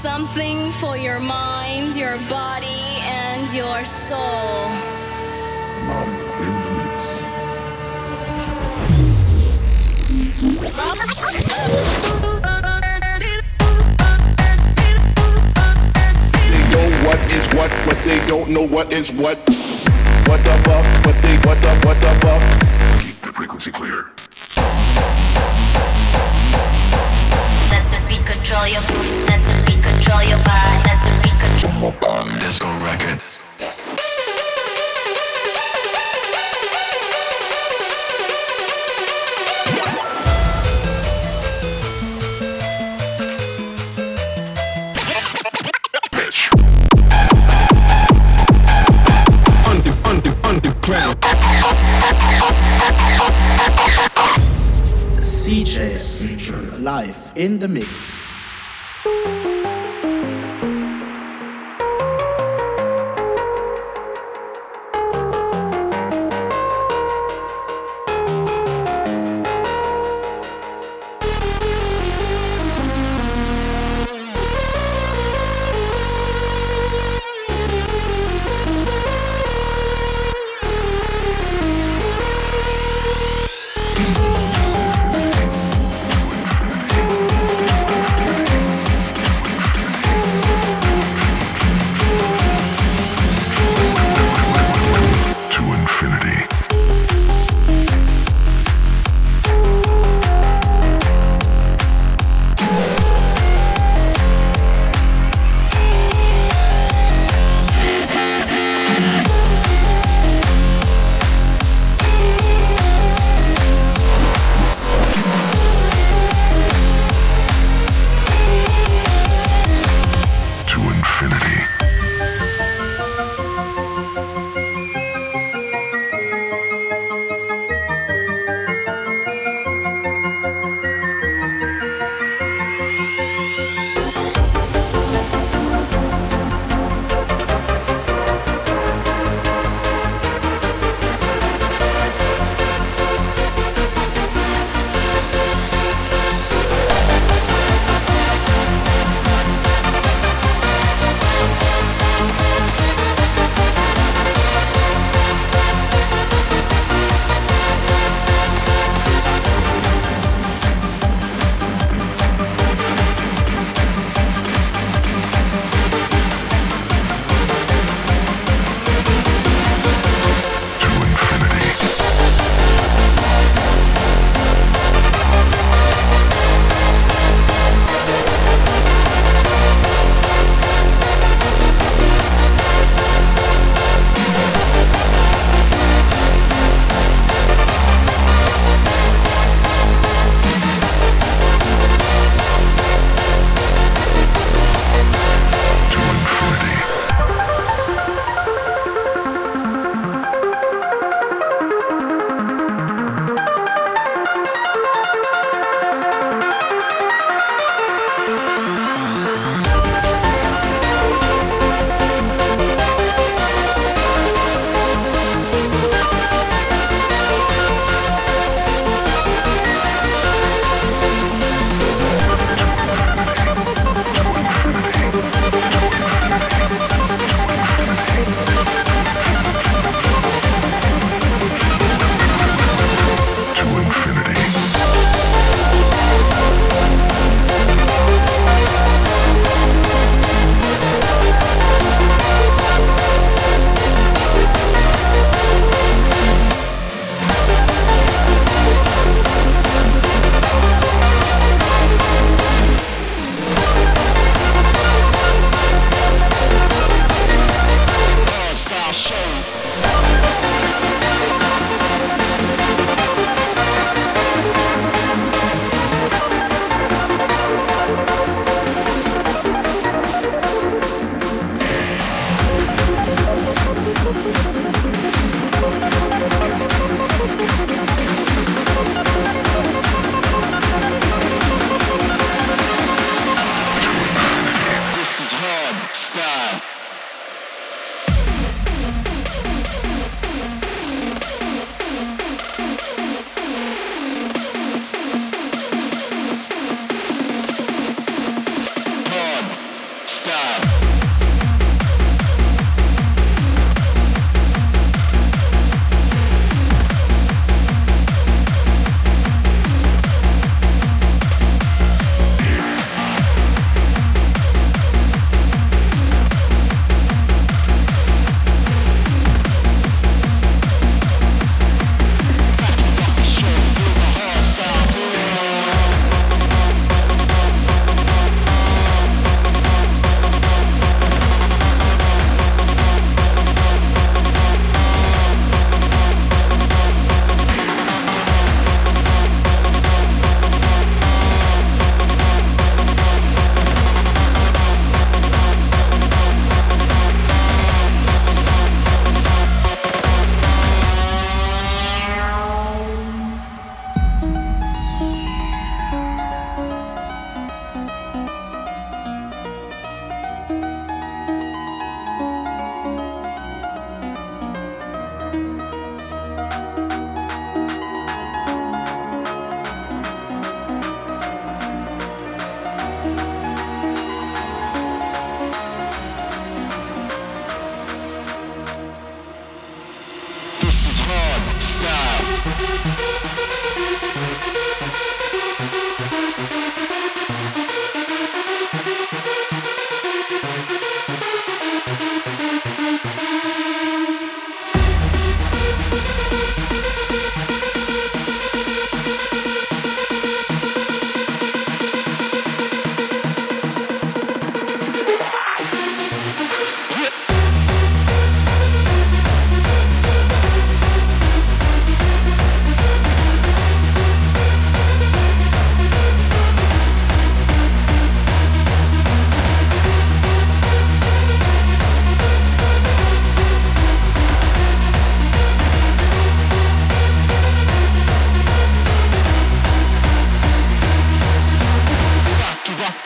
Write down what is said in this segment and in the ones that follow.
something for your mind, your body, and your soul. Life in the mix. They know what is what, but they don't know what is what. What the fuck? What they what the what the fuck? Keep the frequency clear. Let the beat control your Let the beat control your body. Let the beat control Disco record. Pitch. Under under underground. Ceejay live in the mix.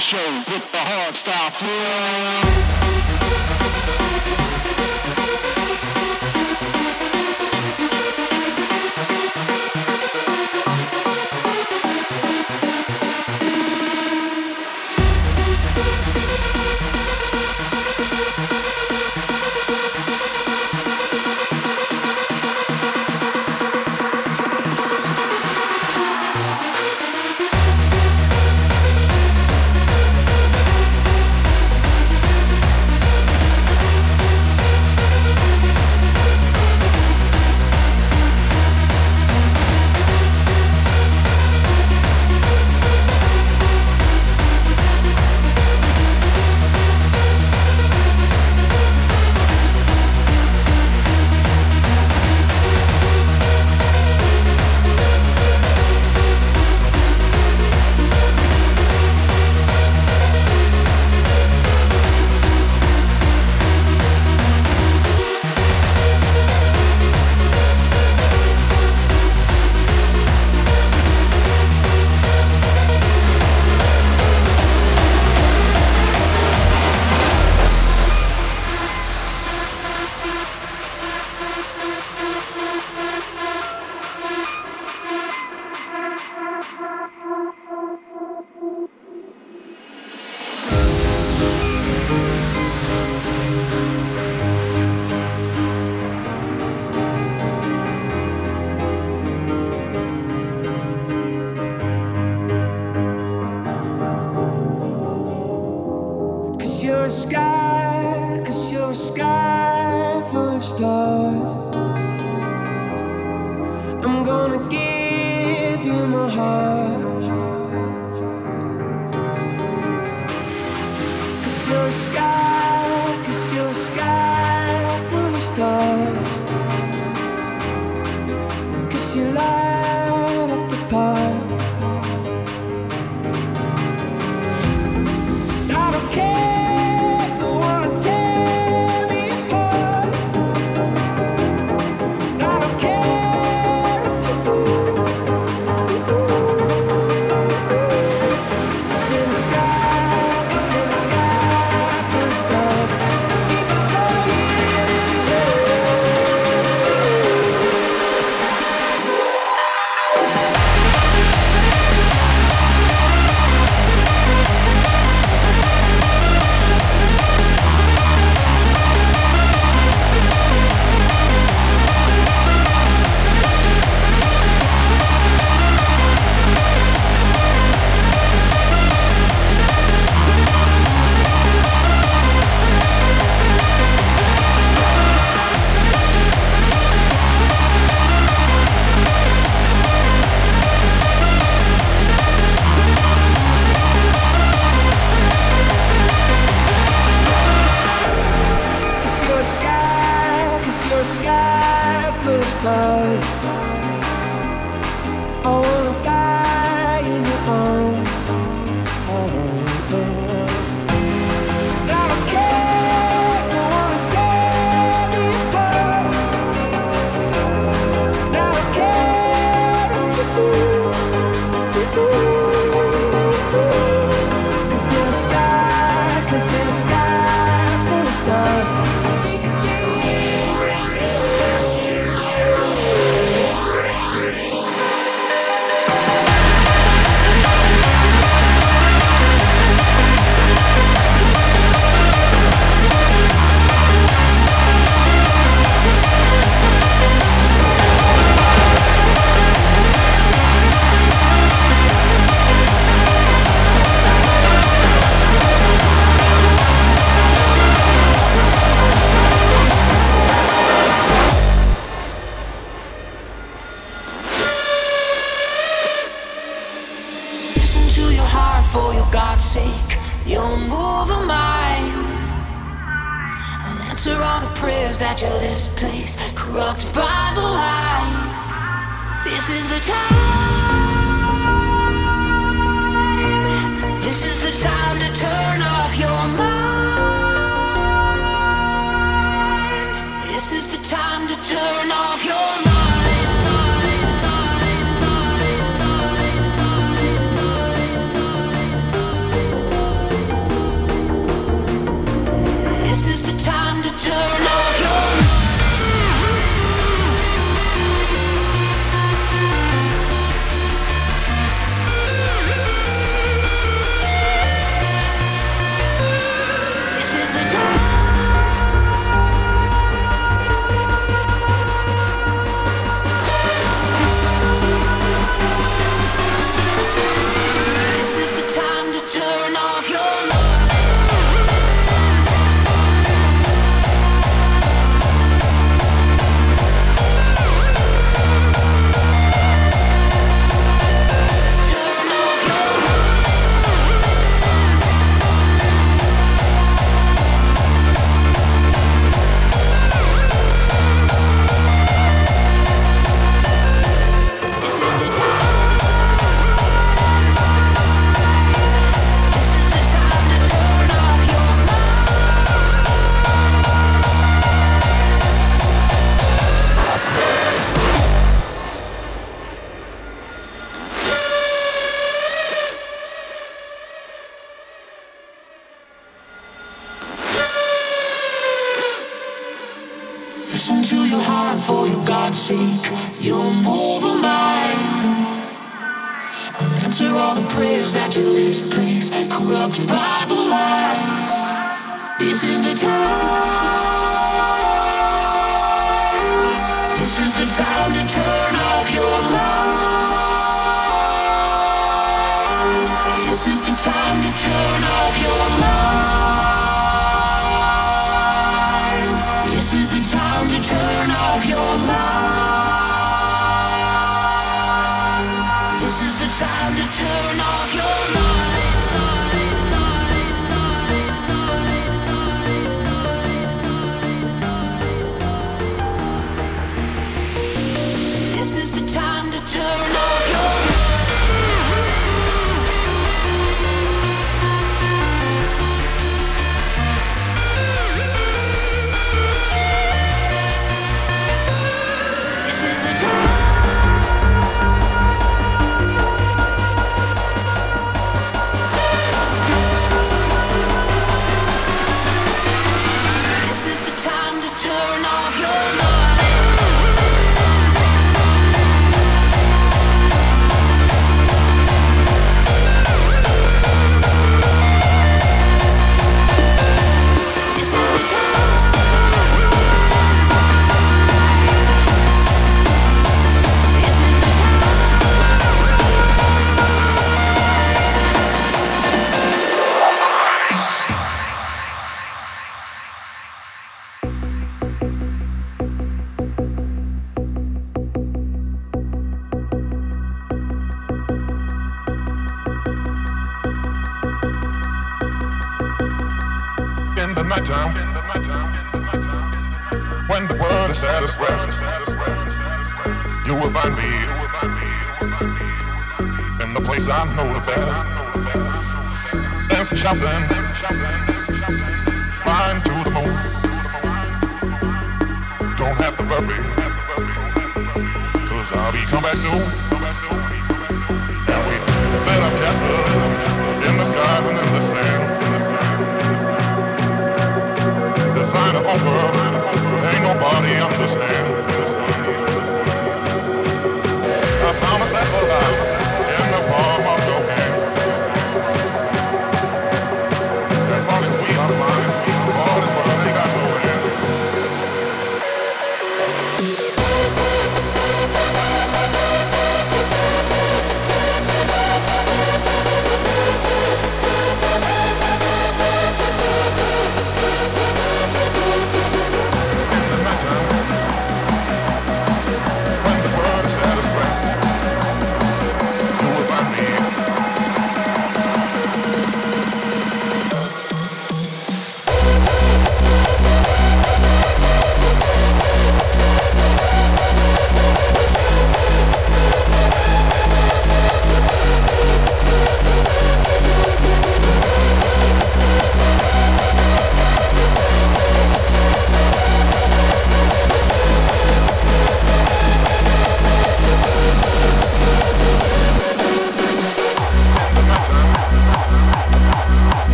Show with the hard style flow.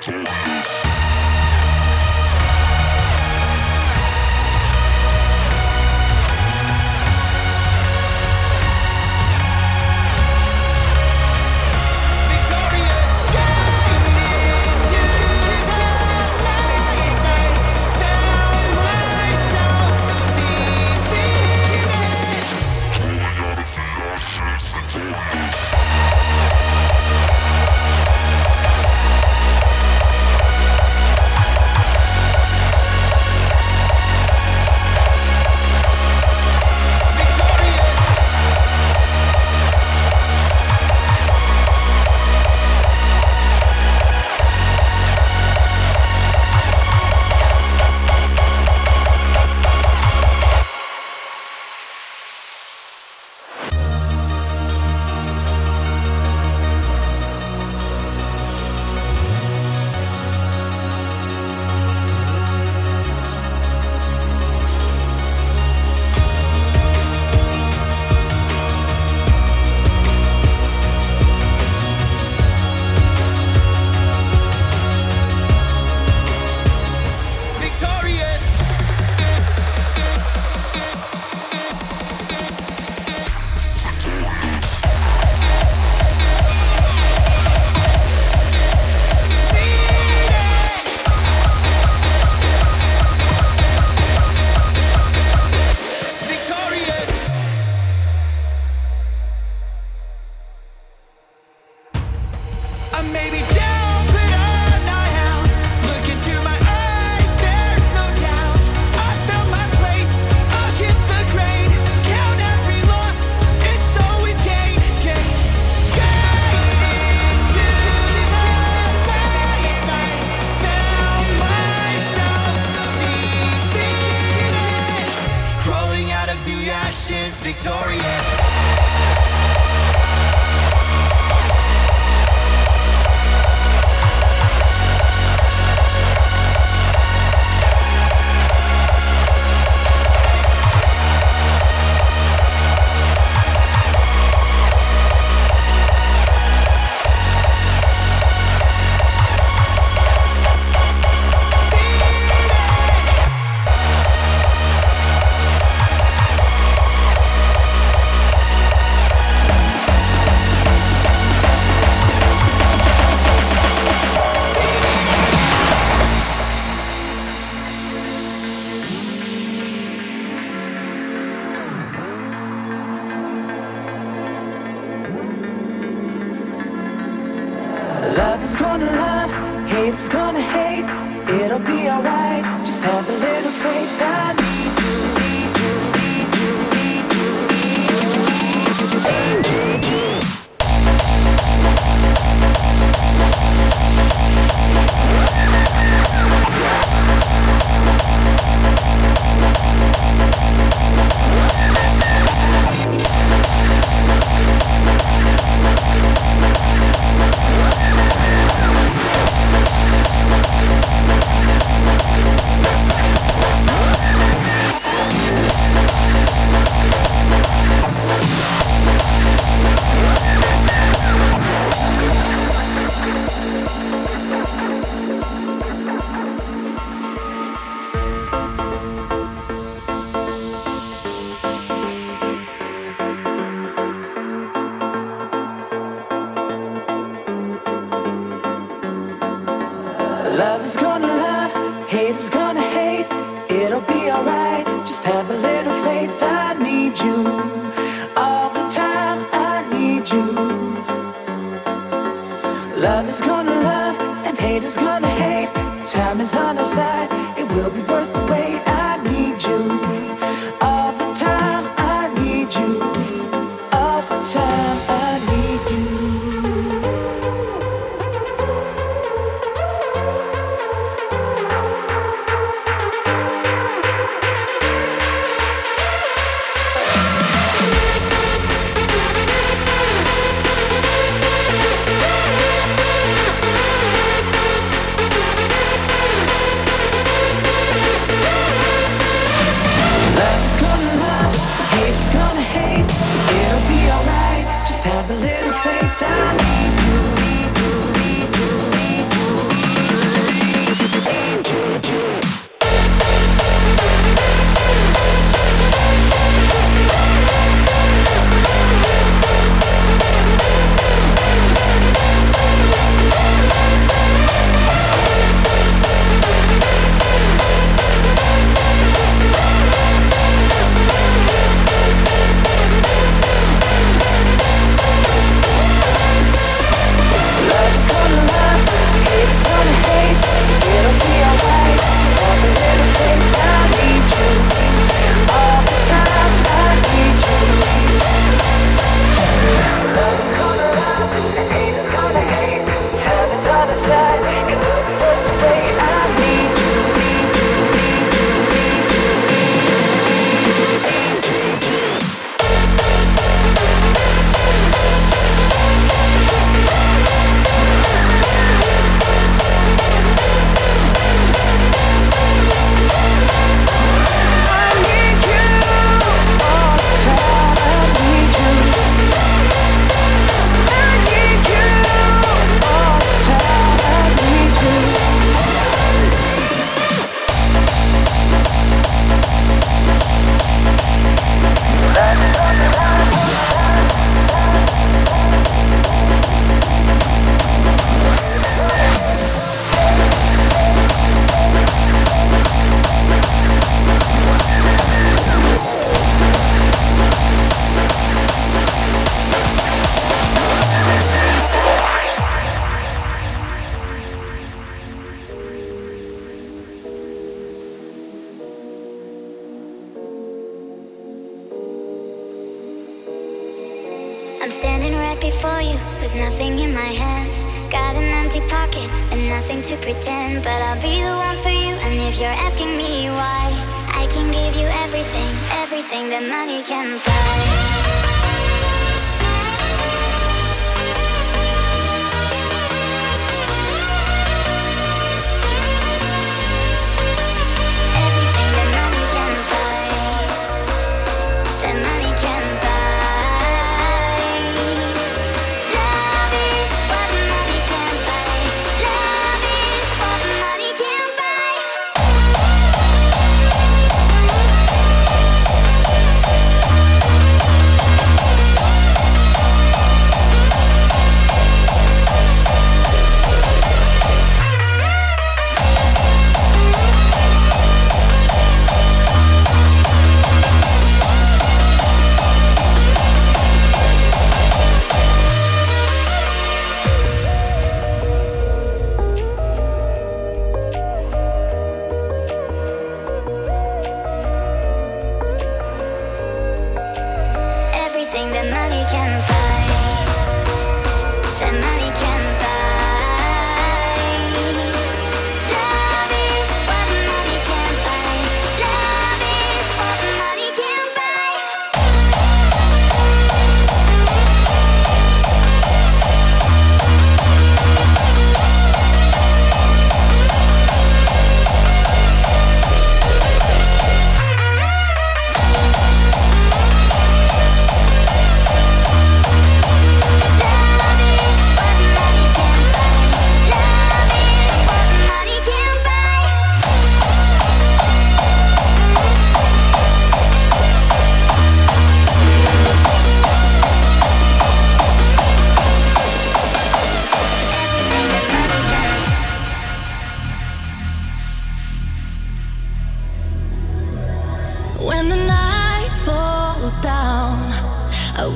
Tornado.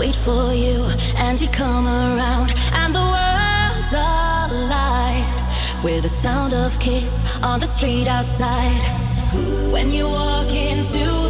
wait for you and you come around. And the world's alive with the sound of kids on the street outside. When you walk into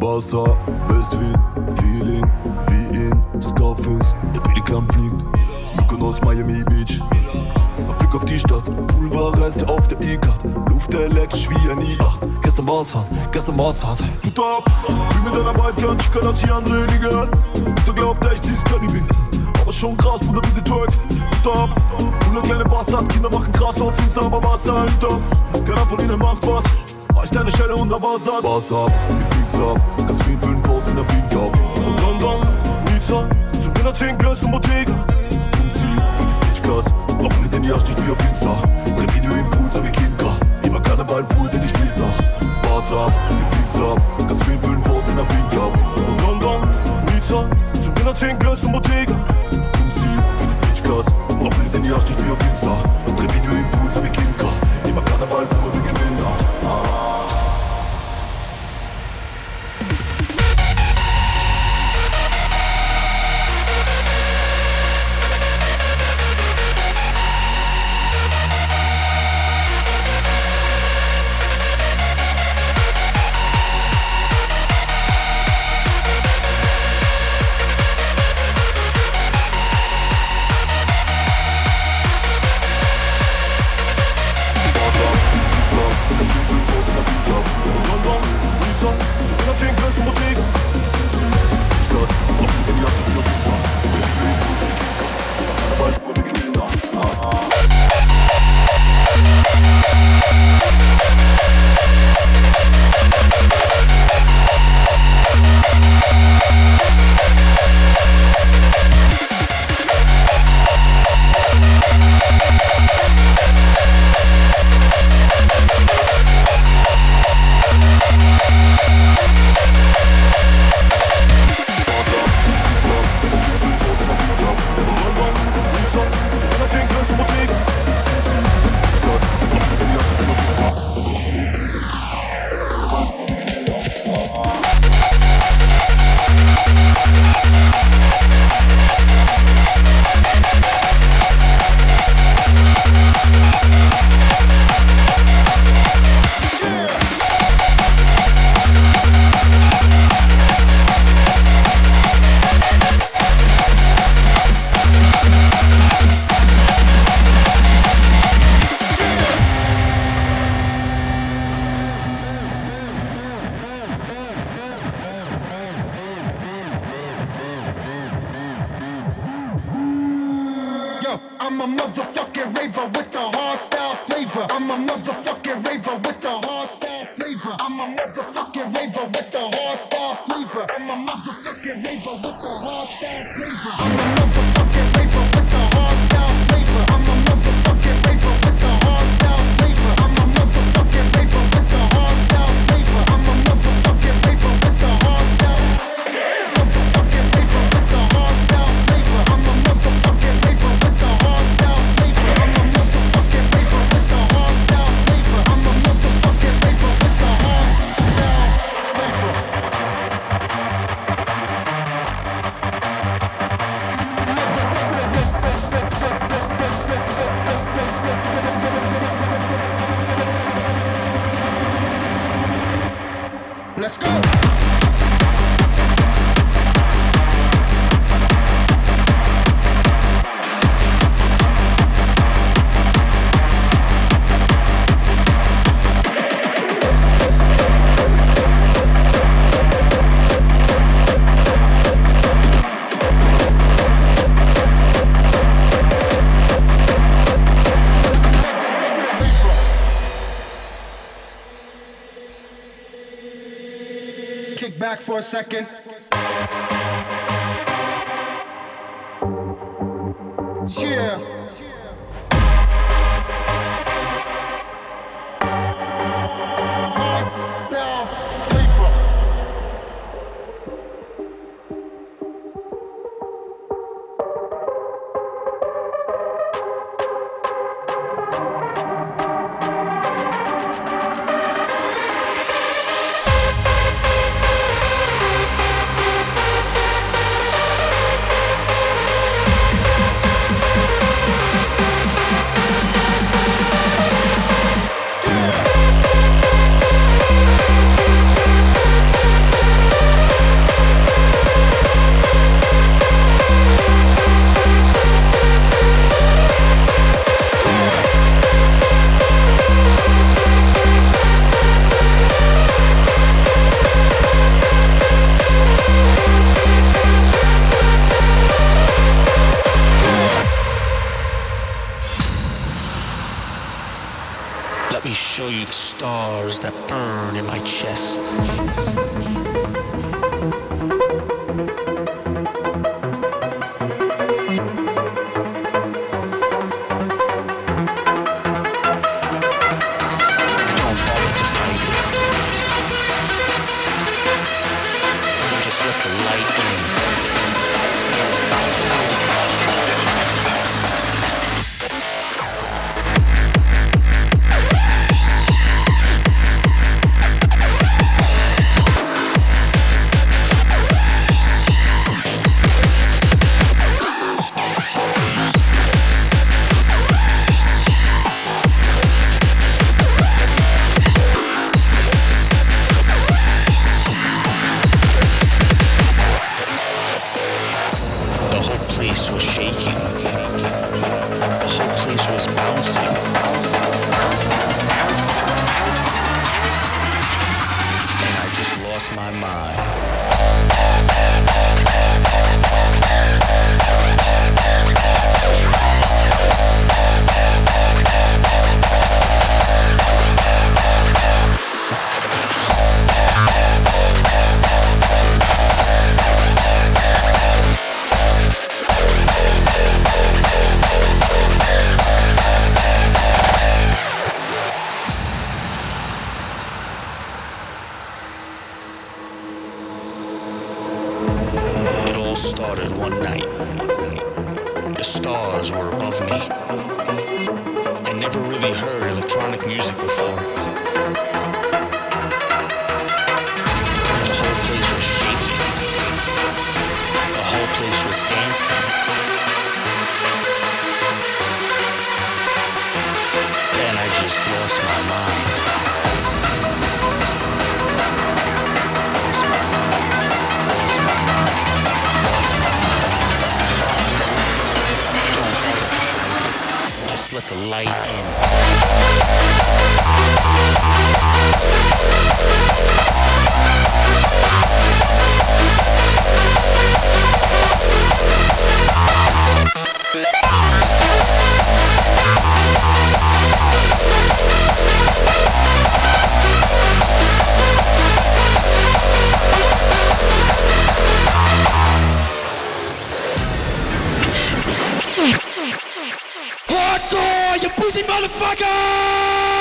Wasser, Westwind, Feeling, wie in Scarface. Der Pelikan fliegt, Mykonos, Miami Beach. Ein Blick auf die Stadt, Pulverreste auf der E-Card. Luft elektrisch wie ein i8. Gestern war's hart, gestern war's hart. Tut ab, wie mit einer Wildcard, Chica, lass die andere nie gehört. Mutter glaubt echt, sie ist Cannibal. Aber schon krass, Bruder, wie sie twerkt. Tut ab, 100 kleine Bastard, Kinder machen krass auf Insta, aber was da hinter? Keiner von ihnen macht was. Reicht eine Schelle und da war's das. Was ab, Pizza, ganz viel fünf aus in der Flieger. Und London, Nizza, zum Dinner 10 Girls und Bottega. Musik für die Bitchgas, Rocken ist in die Arsch nicht wie auf Insta. Dreh Video im Pool, so wie Kinka. Immer Karneval pur, denn ich flieg nach. Ab, die Pizza, ganz viel fünf aus in der Flieger. Und London, Nizza, zum Dinner 10 Girls und Bottega. Musik für die Bitchgas, Rocken ist in die Arsch nicht wie auf Insta. Dreh Video im Pool, so wie Kinka. For a second. Let me show you the stars that burn in my chest. Before. The whole place was shaking. The whole place was dancing. Then I just lost my mind. let the light in. motherfucker!